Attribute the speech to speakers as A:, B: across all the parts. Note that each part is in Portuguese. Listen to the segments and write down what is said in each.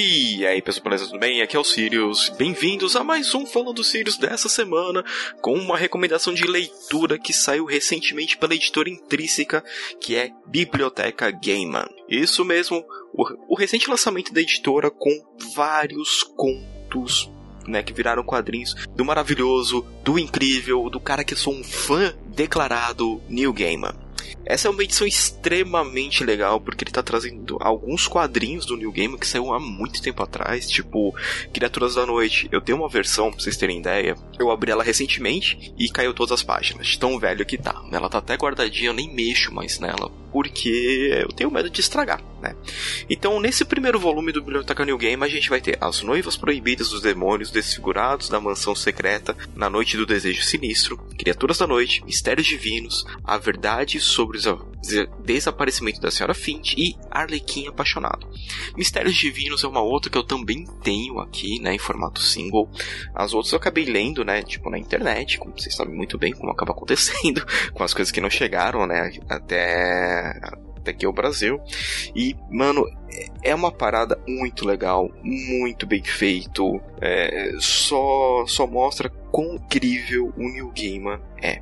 A: E aí, pessoal, beleza? Tudo bem? Aqui é o Sirius. Bem-vindos a mais um Falando do Sirius dessa semana, com uma recomendação de leitura que saiu recentemente pela editora Intrínseca, que é Biblioteca Gaiman. Isso mesmo, o, o recente lançamento da editora com vários contos né, que viraram quadrinhos do maravilhoso, do incrível, do cara que sou um fã declarado, Neil Gaiman. Essa é uma edição extremamente legal, porque ele tá trazendo alguns quadrinhos do New Game que saiu há muito tempo atrás, tipo Criaturas da Noite. Eu tenho uma versão, pra vocês terem ideia. Eu abri ela recentemente e caiu todas as páginas, tão velho que tá. Ela tá até guardadinha, eu nem mexo mais nela, porque eu tenho medo de estragar, né? Então, nesse primeiro volume do Biblioteca New Game, a gente vai ter as noivas proibidas dos demônios desfigurados da mansão secreta na noite do desejo sinistro, criaturas da noite, mistérios divinos, a verdade sobre o desaparecimento da senhora Fint e Arlequim apaixonado. Mistérios divinos é uma outra que eu também tenho aqui, né, em formato single. As outras eu acabei lendo, né, tipo na internet, como vocês sabem muito bem como acaba acontecendo com as coisas que não chegaram, né, até até aqui ao Brasil. E, mano, é uma parada muito legal, muito bem feito. É, só, só mostra quão incrível o New Gamer é.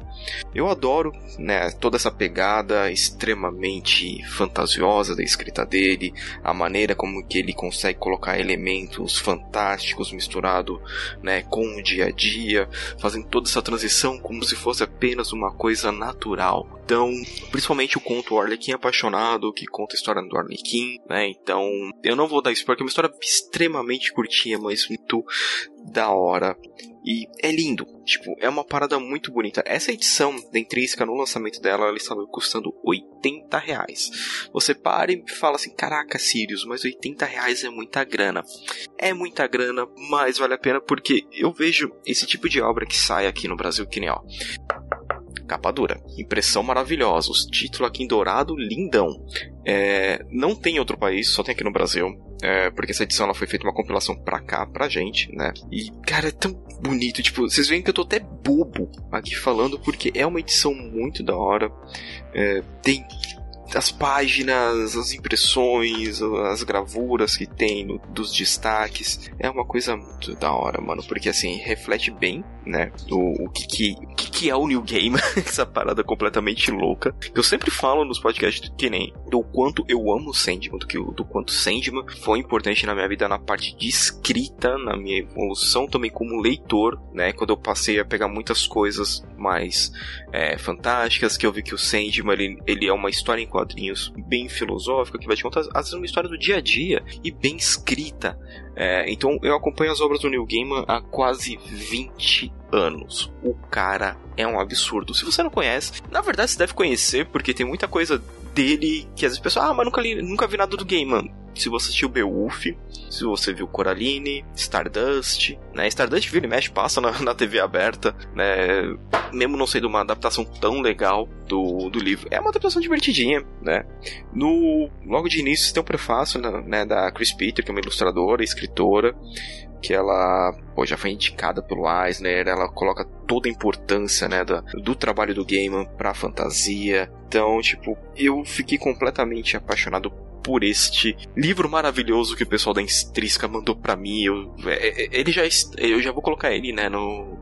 A: Eu adoro né, toda essa pegada extremamente fantasiosa da escrita dele, a maneira como que ele consegue colocar elementos fantásticos misturado né, com o dia a dia, fazendo toda essa transição como se fosse apenas uma coisa natural. Então, principalmente o conto Arlequim Apaixonado, que conta a história do Arlequim, né? Então, eu não vou dar spoiler, porque é uma história extremamente curtinha, mas muito da hora. E é lindo, tipo, é uma parada muito bonita. Essa edição da Intrínseca, no lançamento dela, ela estava custando 80 reais. Você para e fala assim, caraca, Sirius, mas 80 reais é muita grana. É muita grana, mas vale a pena porque eu vejo esse tipo de obra que sai aqui no Brasil, que nem ó capa dura. Impressão maravilhosa. Os títulos aqui em dourado, lindão. É, não tem em outro país, só tem aqui no Brasil. É, porque essa edição ela foi feita uma compilação pra cá, pra gente, né? E, cara, é tão bonito. Tipo, vocês veem que eu tô até bobo aqui falando, porque é uma edição muito da hora. É, tem as páginas, as impressões, as gravuras que tem no, dos destaques. É uma coisa muito da hora, mano. Porque assim, reflete bem, né? O, o que, que, o que, que é o New Game, essa parada completamente louca. Eu sempre falo nos podcasts que nem do quanto eu amo Sandman, do, que, do quanto Sandman foi importante na minha vida na parte de escrita, na minha evolução também como leitor, né? Quando eu passei a pegar muitas coisas mais é, fantásticas, que eu vi que o Sandman ele, ele é uma história em quadrinhos bem filosófica, que vai te contar às vezes uma história do dia a dia e bem escrita. É, então eu acompanho as obras do Neil Gaiman há quase 20 anos. O cara é um absurdo. Se você não conhece, na verdade você deve conhecer, porque tem muita coisa dele que às vezes o pessoal, ah, mas nunca, li, nunca vi nada do Gaiman se você assistiu Beowulf, se você viu Coraline, Stardust, né? Stardust vira e mexe, passa na, na TV aberta, né? Mesmo não sendo uma adaptação tão legal do, do livro, é uma adaptação divertidinha, né? No, logo de início tem um prefácio né, né da Chris Peter, que é uma ilustradora, escritora, que ela pô, já foi indicada pelo Eisner, ela coloca toda a importância né, do, do trabalho do Gaiman pra fantasia. Então, tipo, eu fiquei completamente apaixonado por este livro maravilhoso que o pessoal da Instrisca mandou para mim. Eu, é, é, ele já eu já vou colocar ele, né, no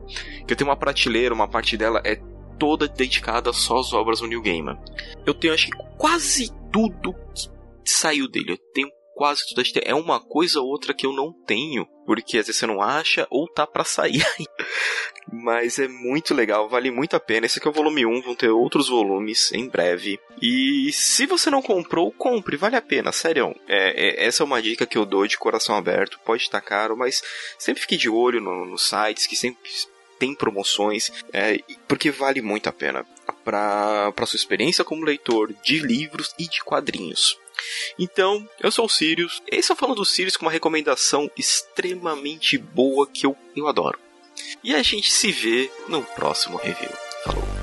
A: que eu tenho uma prateleira, uma parte dela é toda dedicada só às obras do New Gaiman. Eu tenho acho que quase tudo que saiu dele. Eu tenho quase tudo. É uma coisa ou outra que eu não tenho, porque às vezes você não acha ou tá para sair. Mas é muito legal, vale muito a pena. Esse aqui é o volume 1, vão ter outros volumes em breve. E se você não comprou, compre, vale a pena, sério. É, é, essa é uma dica que eu dou de coração aberto. Pode estar caro, mas sempre fique de olho nos no sites que sempre tem promoções, é, porque vale muito a pena para sua experiência como leitor de livros e de quadrinhos. Então, eu sou o Sirius. Esse é o Falando do Sirius com uma recomendação extremamente boa que eu, eu adoro. E a gente se vê no próximo review. Falou!